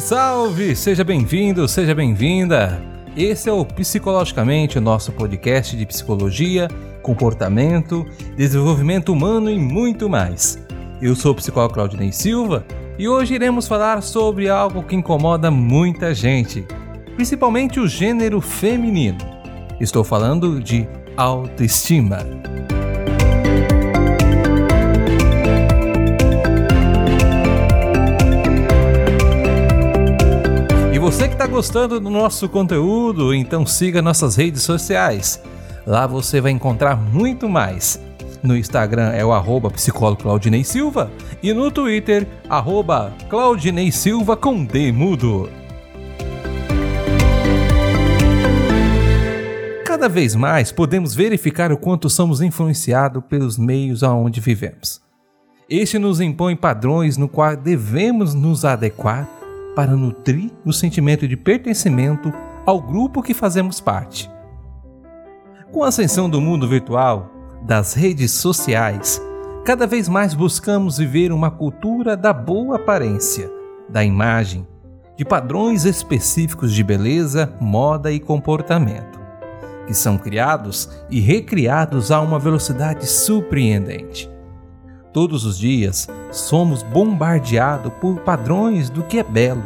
Salve, salve! Seja bem-vindo, seja bem-vinda! Esse é o Psicologicamente, o nosso podcast de psicologia, comportamento, desenvolvimento humano e muito mais. Eu sou o psicólogo Claudinei Silva e hoje iremos falar sobre algo que incomoda muita gente, principalmente o gênero feminino. Estou falando de autoestima. Você que está gostando do nosso conteúdo, então siga nossas redes sociais. Lá você vai encontrar muito mais. No Instagram é o arroba psicólogo Claudinei Silva e no Twitter, arroba Claudinei Silva com D mudo. Cada vez mais podemos verificar o quanto somos influenciados pelos meios aonde vivemos. Este nos impõe padrões no qual devemos nos adequar para nutrir o sentimento de pertencimento ao grupo que fazemos parte. Com a ascensão do mundo virtual, das redes sociais, cada vez mais buscamos viver uma cultura da boa aparência, da imagem, de padrões específicos de beleza, moda e comportamento, que são criados e recriados a uma velocidade surpreendente. Todos os dias somos bombardeados por padrões do que é belo,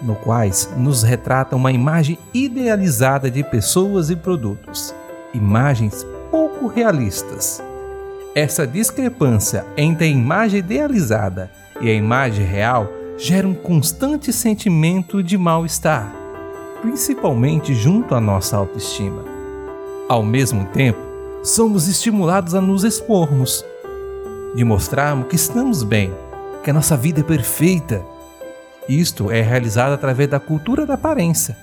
no quais nos retrata uma imagem idealizada de pessoas e produtos, imagens pouco realistas. Essa discrepância entre a imagem idealizada e a imagem real gera um constante sentimento de mal-estar, principalmente junto à nossa autoestima. Ao mesmo tempo, somos estimulados a nos expormos de mostrarmos que estamos bem, que a nossa vida é perfeita. Isto é realizado através da cultura da aparência.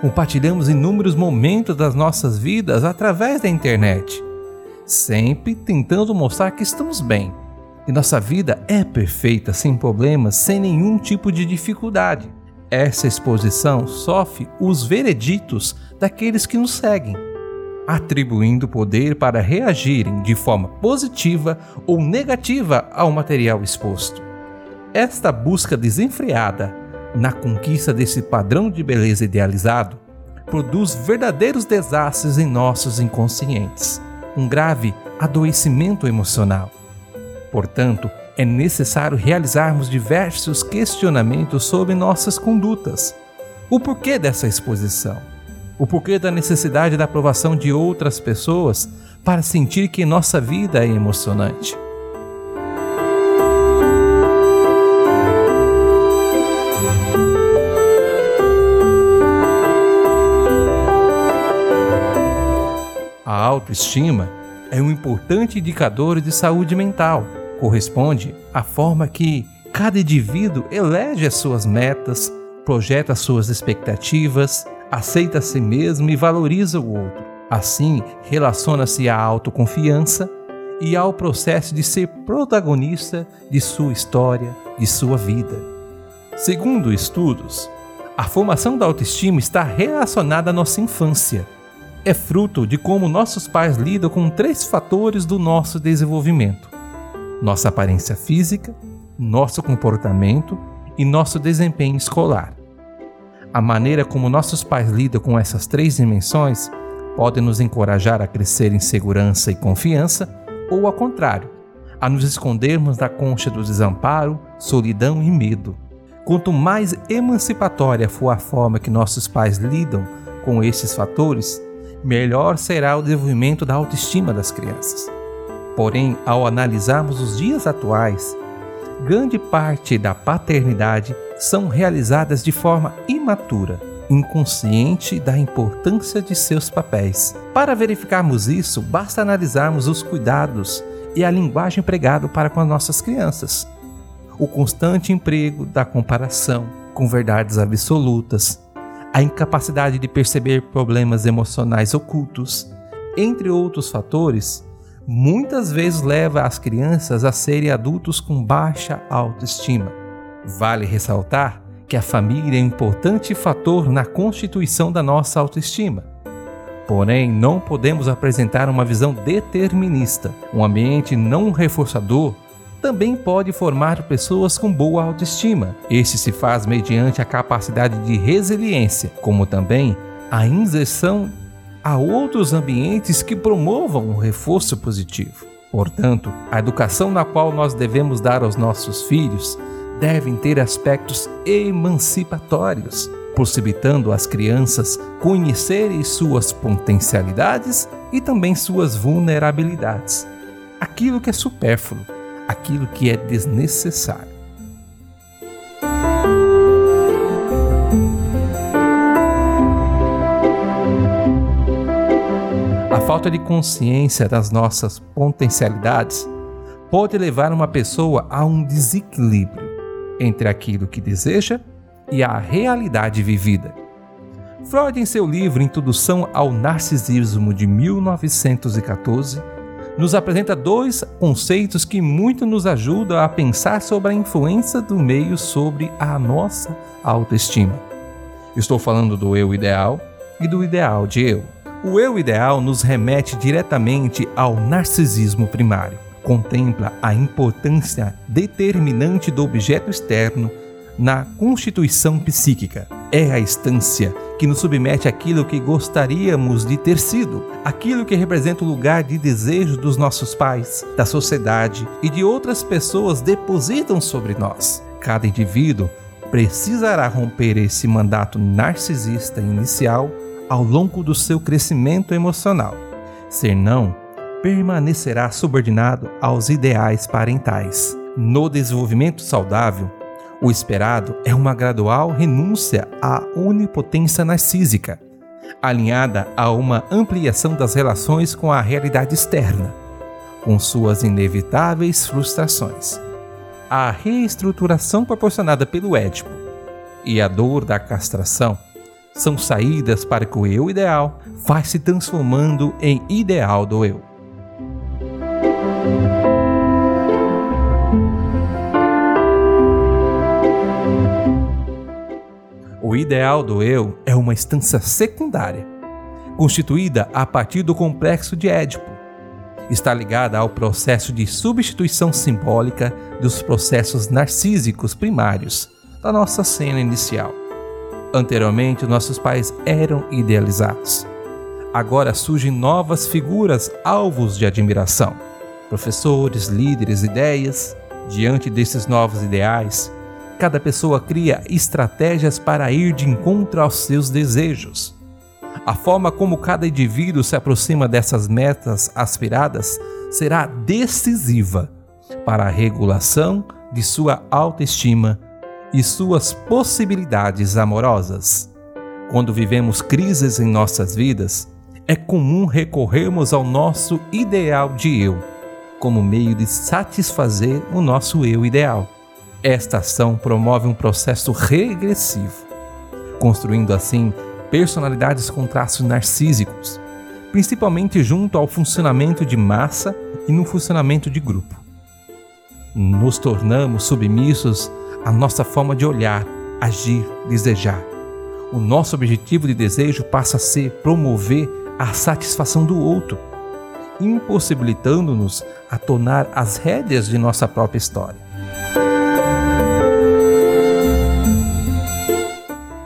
Compartilhamos inúmeros momentos das nossas vidas através da internet, sempre tentando mostrar que estamos bem, que nossa vida é perfeita, sem problemas, sem nenhum tipo de dificuldade. Essa exposição sofre os vereditos daqueles que nos seguem atribuindo poder para reagirem de forma positiva ou negativa ao material exposto. Esta busca desenfreada na conquista desse padrão de beleza idealizado produz verdadeiros desastres em nossos inconscientes, um grave adoecimento emocional. Portanto, é necessário realizarmos diversos questionamentos sobre nossas condutas. O porquê dessa exposição? O porquê da necessidade da aprovação de outras pessoas para sentir que nossa vida é emocionante. A autoestima é um importante indicador de saúde mental. Corresponde à forma que cada indivíduo elege as suas metas, projeta suas expectativas aceita a si mesmo e valoriza o outro. Assim, relaciona-se à autoconfiança e ao processo de ser protagonista de sua história, de sua vida. Segundo estudos, a formação da autoestima está relacionada à nossa infância. É fruto de como nossos pais lidam com três fatores do nosso desenvolvimento: nossa aparência física, nosso comportamento e nosso desempenho escolar. A maneira como nossos pais lidam com essas três dimensões pode nos encorajar a crescer em segurança e confiança, ou ao contrário, a nos escondermos da concha do desamparo, solidão e medo. Quanto mais emancipatória for a forma que nossos pais lidam com esses fatores, melhor será o desenvolvimento da autoestima das crianças. Porém, ao analisarmos os dias atuais, grande parte da paternidade são realizadas de forma imatura, inconsciente da importância de seus papéis. Para verificarmos isso, basta analisarmos os cuidados e a linguagem empregada para com as nossas crianças. O constante emprego da comparação com verdades absolutas, a incapacidade de perceber problemas emocionais ocultos, entre outros fatores, muitas vezes leva as crianças a serem adultos com baixa autoestima. Vale ressaltar que a família é um importante fator na constituição da nossa autoestima. Porém, não podemos apresentar uma visão determinista. Um ambiente não reforçador também pode formar pessoas com boa autoestima. Este se faz mediante a capacidade de resiliência, como também a inserção a outros ambientes que promovam o reforço positivo. Portanto, a educação na qual nós devemos dar aos nossos filhos devem ter aspectos emancipatórios, possibilitando às crianças conhecerem suas potencialidades e também suas vulnerabilidades, aquilo que é supérfluo aquilo que é desnecessário. Falta de consciência das nossas potencialidades pode levar uma pessoa a um desequilíbrio entre aquilo que deseja e a realidade vivida. Freud, em seu livro Introdução ao Narcisismo de 1914, nos apresenta dois conceitos que muito nos ajudam a pensar sobre a influência do meio sobre a nossa autoestima. Estou falando do eu ideal e do ideal de eu. O eu ideal nos remete diretamente ao narcisismo primário. Contempla a importância determinante do objeto externo na constituição psíquica. É a instância que nos submete àquilo que gostaríamos de ter sido, aquilo que representa o lugar de desejo dos nossos pais, da sociedade e de outras pessoas depositam sobre nós. Cada indivíduo precisará romper esse mandato narcisista inicial ao longo do seu crescimento emocional. Senão, permanecerá subordinado aos ideais parentais. No desenvolvimento saudável, o esperado é uma gradual renúncia à onipotência narcísica, alinhada a uma ampliação das relações com a realidade externa, com suas inevitáveis frustrações. A reestruturação proporcionada pelo Édipo e a dor da castração são saídas para que o eu ideal vá se transformando em ideal do eu. O ideal do eu é uma instância secundária, constituída a partir do complexo de Édipo. Está ligada ao processo de substituição simbólica dos processos narcísicos primários da nossa cena inicial. Anteriormente, nossos pais eram idealizados. Agora surgem novas figuras alvos de admiração. Professores, líderes, ideias. Diante desses novos ideais, Cada pessoa cria estratégias para ir de encontro aos seus desejos. A forma como cada indivíduo se aproxima dessas metas aspiradas será decisiva para a regulação de sua autoestima e suas possibilidades amorosas. Quando vivemos crises em nossas vidas, é comum recorrermos ao nosso ideal de eu como meio de satisfazer o nosso eu ideal. Esta ação promove um processo regressivo, construindo assim personalidades com traços narcísicos, principalmente junto ao funcionamento de massa e no funcionamento de grupo. Nos tornamos submissos à nossa forma de olhar, agir, desejar. O nosso objetivo de desejo passa a ser promover a satisfação do outro, impossibilitando-nos a tornar as rédeas de nossa própria história.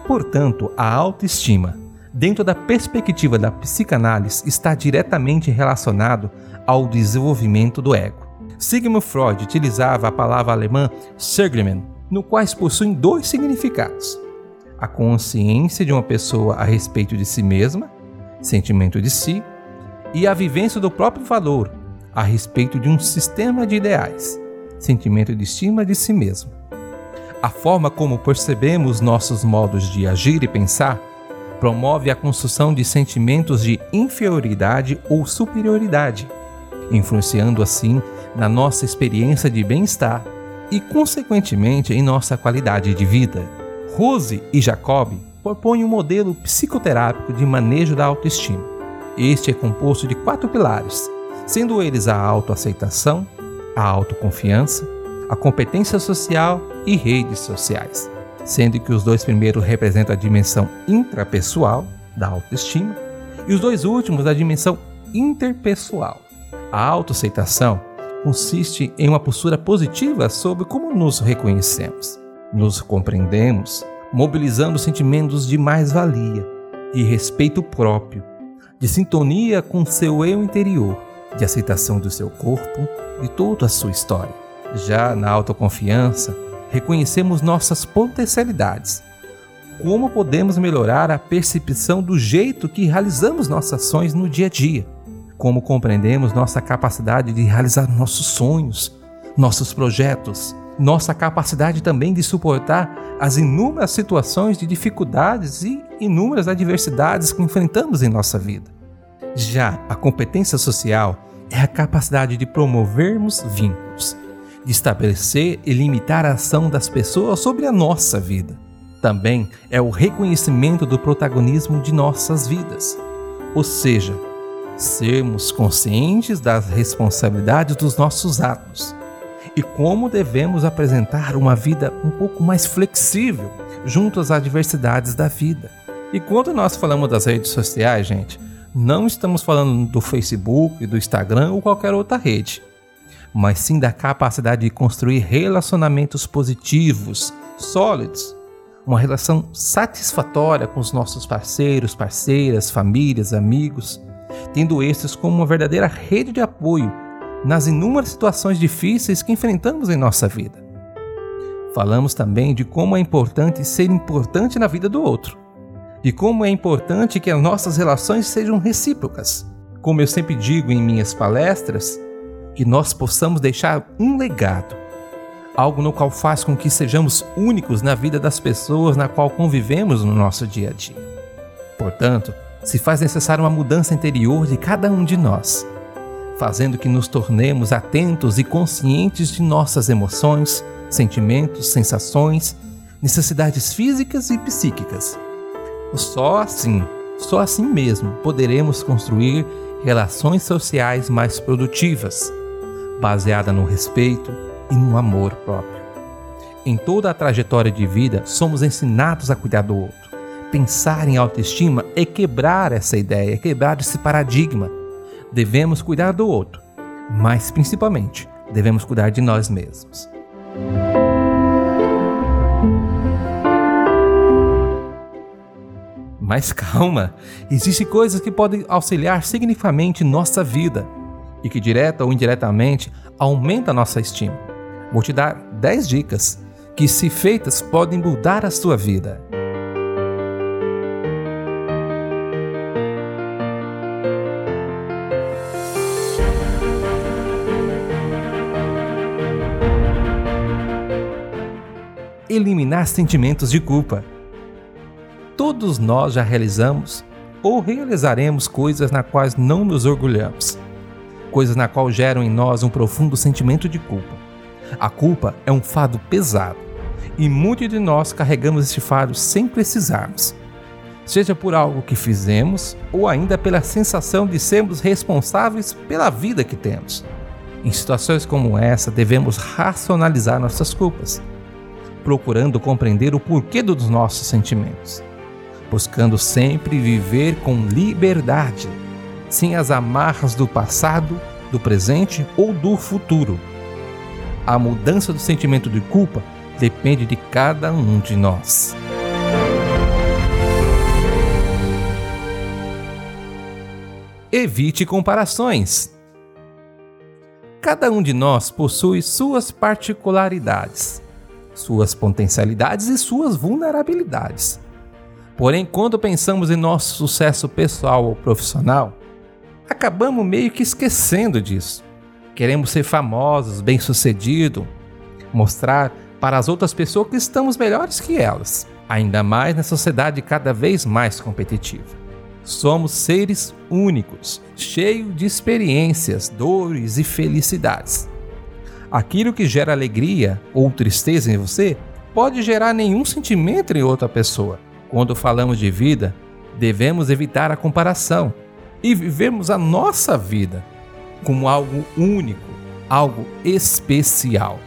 Portanto, a autoestima, dentro da perspectiva da psicanálise, está diretamente relacionado ao desenvolvimento do ego. Sigmund Freud utilizava a palavra alemã Selbstmann, no qual possuem dois significados: a consciência de uma pessoa a respeito de si mesma, sentimento de si, e a vivência do próprio valor a respeito de um sistema de ideais, sentimento de estima de si mesmo. A forma como percebemos nossos modos de agir e pensar promove a construção de sentimentos de inferioridade ou superioridade, influenciando assim na nossa experiência de bem-estar e, consequentemente, em nossa qualidade de vida. Rose e Jacob propõem um modelo psicoterápico de manejo da autoestima. Este é composto de quatro pilares, sendo eles a autoaceitação, a autoconfiança, a competência social e redes sociais, sendo que os dois primeiros representam a dimensão intrapessoal da autoestima e os dois últimos a dimensão interpessoal. A autoaceitação consiste em uma postura positiva sobre como nos reconhecemos, nos compreendemos, mobilizando sentimentos de mais-valia, de respeito próprio, de sintonia com seu eu interior, de aceitação do seu corpo, de toda a sua história. Já na autoconfiança, reconhecemos nossas potencialidades. Como podemos melhorar a percepção do jeito que realizamos nossas ações no dia a dia? Como compreendemos nossa capacidade de realizar nossos sonhos, nossos projetos, nossa capacidade também de suportar as inúmeras situações de dificuldades e inúmeras adversidades que enfrentamos em nossa vida. Já a competência social é a capacidade de promovermos vínculos, de estabelecer e limitar a ação das pessoas sobre a nossa vida. Também é o reconhecimento do protagonismo de nossas vidas, ou seja, sermos conscientes das responsabilidades dos nossos atos e como devemos apresentar uma vida um pouco mais flexível junto às adversidades da vida. E quando nós falamos das redes sociais, gente, não estamos falando do Facebook, do Instagram ou qualquer outra rede mas sim da capacidade de construir relacionamentos positivos, sólidos, uma relação satisfatória com os nossos parceiros, parceiras, famílias, amigos, tendo estes como uma verdadeira rede de apoio nas inúmeras situações difíceis que enfrentamos em nossa vida. Falamos também de como é importante ser importante na vida do outro, de como é importante que as nossas relações sejam recíprocas. Como eu sempre digo em minhas palestras, que nós possamos deixar um legado, algo no qual faz com que sejamos únicos na vida das pessoas na qual convivemos no nosso dia a dia. Portanto, se faz necessária uma mudança interior de cada um de nós, fazendo que nos tornemos atentos e conscientes de nossas emoções, sentimentos, sensações, necessidades físicas e psíquicas. Só assim, só assim mesmo poderemos construir relações sociais mais produtivas, baseada no respeito e no amor próprio. Em toda a trajetória de vida, somos ensinados a cuidar do outro. Pensar em autoestima é quebrar essa ideia, é quebrar esse paradigma. Devemos cuidar do outro, mas principalmente devemos cuidar de nós mesmos. Mas calma, existem coisas que podem auxiliar significativamente nossa vida e que, direta ou indiretamente, aumenta a nossa estima. Vou te dar 10 dicas que, se feitas, podem mudar a sua vida. Eliminar sentimentos de culpa. Todos nós já realizamos ou realizaremos coisas na quais não nos orgulhamos coisas na qual geram em nós um profundo sentimento de culpa. A culpa é um fado pesado e muitos de nós carregamos este fado sem precisarmos, seja por algo que fizemos ou ainda pela sensação de sermos responsáveis pela vida que temos. Em situações como essa, devemos racionalizar nossas culpas, procurando compreender o porquê dos nossos sentimentos, buscando sempre viver com liberdade sem as amarras do passado, do presente ou do futuro. A mudança do sentimento de culpa depende de cada um de nós. Evite comparações. Cada um de nós possui suas particularidades, suas potencialidades e suas vulnerabilidades. Porém, quando pensamos em nosso sucesso pessoal ou profissional, acabamos meio que esquecendo disso. Queremos ser famosos, bem-sucedidos, mostrar para as outras pessoas que estamos melhores que elas, ainda mais na sociedade cada vez mais competitiva. Somos seres únicos, cheios de experiências, dores e felicidades. Aquilo que gera alegria ou tristeza em você pode gerar nenhum sentimento em outra pessoa. Quando falamos de vida, devemos evitar a comparação e vivemos a nossa vida como algo único, algo especial.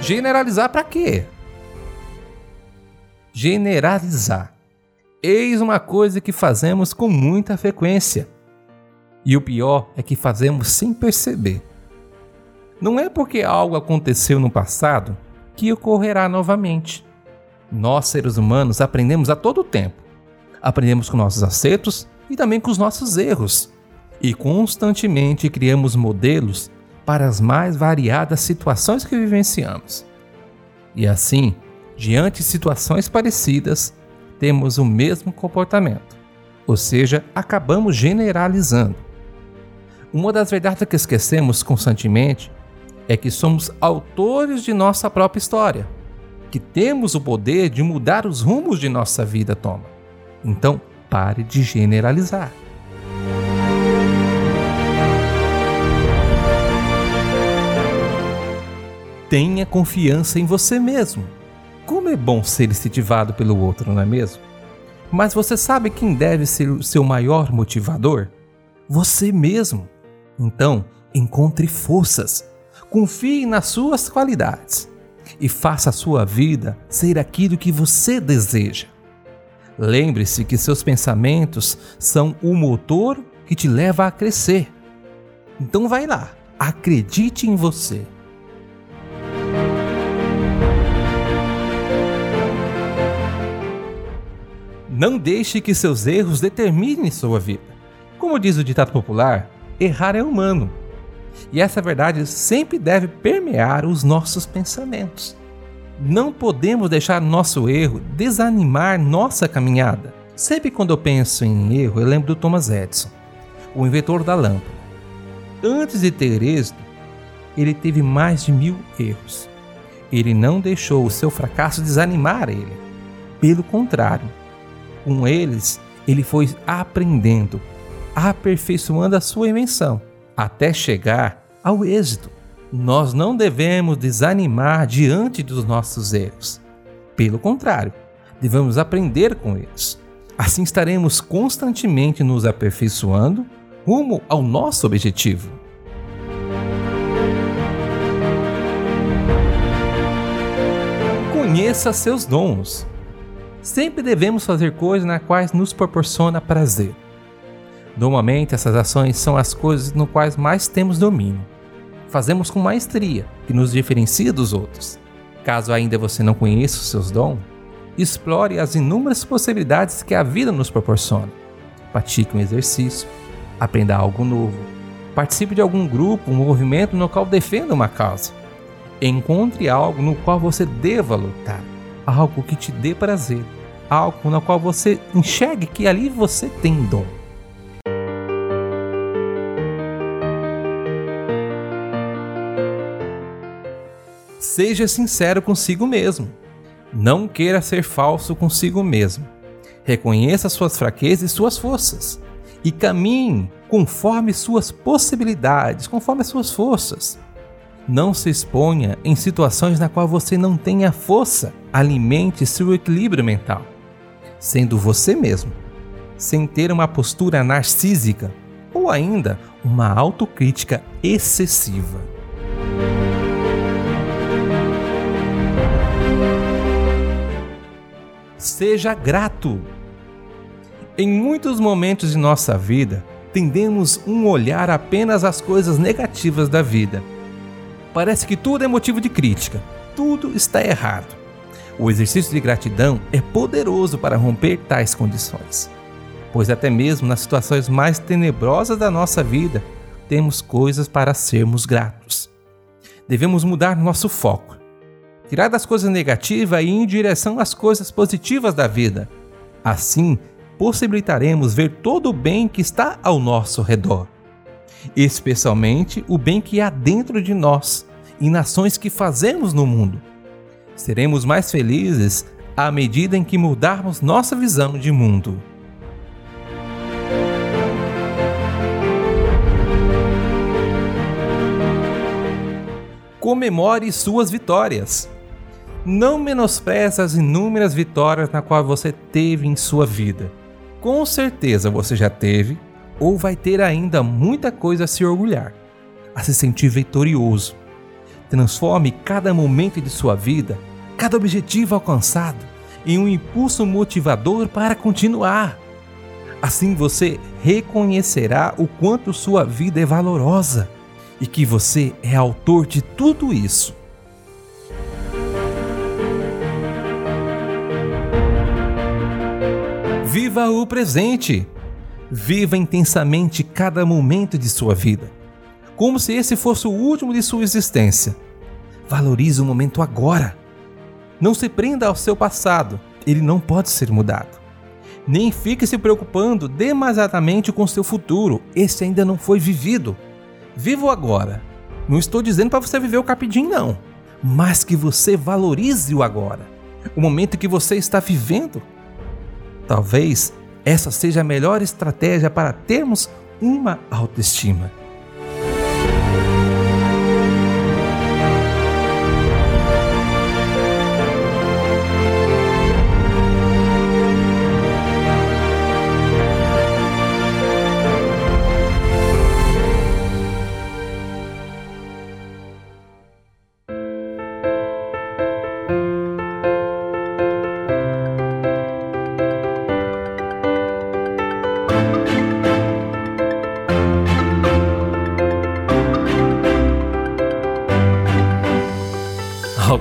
Generalizar para quê? Generalizar Eis uma coisa que fazemos com muita frequência. E o pior é que fazemos sem perceber. Não é porque algo aconteceu no passado que ocorrerá novamente. Nós, seres humanos, aprendemos a todo tempo. Aprendemos com nossos acertos e também com os nossos erros. E constantemente criamos modelos para as mais variadas situações que vivenciamos. E assim, diante de situações parecidas, temos o mesmo comportamento, ou seja, acabamos generalizando. Uma das verdades que esquecemos constantemente é que somos autores de nossa própria história, que temos o poder de mudar os rumos de nossa vida, toma. Então, pare de generalizar. Tenha confiança em você mesmo. Como é bom ser incentivado pelo outro, não é mesmo? Mas você sabe quem deve ser o seu maior motivador? Você mesmo. Então, encontre forças, confie nas suas qualidades e faça a sua vida ser aquilo que você deseja. Lembre-se que seus pensamentos são o motor que te leva a crescer. Então vai lá, acredite em você. Não deixe que seus erros determinem sua vida. Como diz o ditado popular, errar é humano. E essa verdade sempre deve permear os nossos pensamentos. Não podemos deixar nosso erro desanimar nossa caminhada. Sempre quando eu penso em erro, eu lembro do Thomas Edison, o inventor da lâmpada. Antes de ter êxito, ele teve mais de mil erros. Ele não deixou o seu fracasso desanimar ele. Pelo contrário, com eles, ele foi aprendendo, aperfeiçoando a sua invenção, até chegar ao êxito. Nós não devemos desanimar diante dos nossos erros. Pelo contrário, devemos aprender com eles. Assim estaremos constantemente nos aperfeiçoando rumo ao nosso objetivo. Conheça seus dons. Sempre devemos fazer coisas nas quais nos proporciona prazer. Normalmente, essas ações são as coisas no quais mais temos domínio. Fazemos com maestria, que nos diferencia dos outros. Caso ainda você não conheça os seus dons, explore as inúmeras possibilidades que a vida nos proporciona. Pratique um exercício, aprenda algo novo, participe de algum grupo, um movimento no qual defenda uma causa. Encontre algo no qual você deva lutar algo que te dê prazer, algo na qual você enxergue que ali você tem dom. Seja sincero consigo mesmo. Não queira ser falso consigo mesmo. Reconheça suas fraquezas e suas forças. E caminhe conforme suas possibilidades, conforme as suas forças. Não se exponha em situações na qual você não tenha força. Alimente seu equilíbrio mental, sendo você mesmo, sem ter uma postura narcísica ou ainda uma autocrítica excessiva. Seja grato. Em muitos momentos de nossa vida, tendemos um olhar apenas às coisas negativas da vida parece que tudo é motivo de crítica, tudo está errado. O exercício de gratidão é poderoso para romper tais condições, pois até mesmo nas situações mais tenebrosas da nossa vida, temos coisas para sermos gratos. Devemos mudar nosso foco, tirar das coisas negativas e ir em direção às coisas positivas da vida. Assim, possibilitaremos ver todo o bem que está ao nosso redor especialmente o bem que há dentro de nós e nações que fazemos no mundo. Seremos mais felizes à medida em que mudarmos nossa visão de mundo. Comemore suas vitórias. Não menospreze as inúmeras vitórias na qual você teve em sua vida. Com certeza você já teve ou vai ter ainda muita coisa a se orgulhar, a se sentir vitorioso. Transforme cada momento de sua vida, cada objetivo alcançado, em um impulso motivador para continuar. Assim você reconhecerá o quanto sua vida é valorosa e que você é autor de tudo isso. Viva o presente! Viva intensamente cada momento de sua vida, como se esse fosse o último de sua existência. Valorize o momento agora. Não se prenda ao seu passado, ele não pode ser mudado. Nem fique se preocupando demasiadamente com seu futuro, esse ainda não foi vivido. Viva o agora. Não estou dizendo para você viver o capidinho, não, mas que você valorize o agora, o momento que você está vivendo Talvez essa seja a melhor estratégia para termos uma autoestima.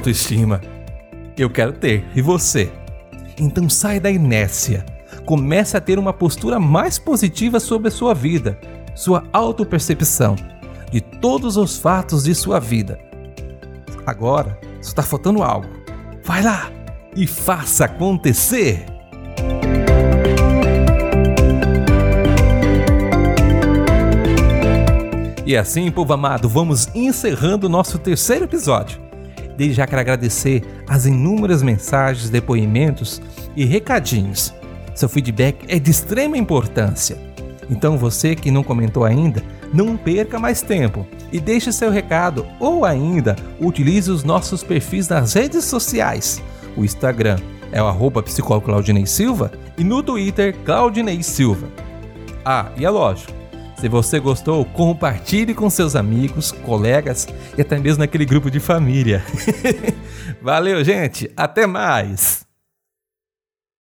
Autoestima. Eu quero ter, e você? Então sai da inércia. Comece a ter uma postura mais positiva sobre a sua vida, sua autopercepção, de todos os fatos de sua vida. Agora, está faltando algo. Vai lá e faça acontecer! E assim, povo amado, vamos encerrando o nosso terceiro episódio. Desde já quero agradecer as inúmeras mensagens, depoimentos e recadinhos. Seu feedback é de extrema importância. Então você que não comentou ainda, não perca mais tempo e deixe seu recado ou ainda utilize os nossos perfis nas redes sociais. O Instagram é o arroba psicólogo Claudinei Silva e no Twitter Claudinei Silva. Ah, e é lógico, se você gostou, compartilhe com seus amigos, colegas e até mesmo naquele grupo de família. Valeu, gente. Até mais.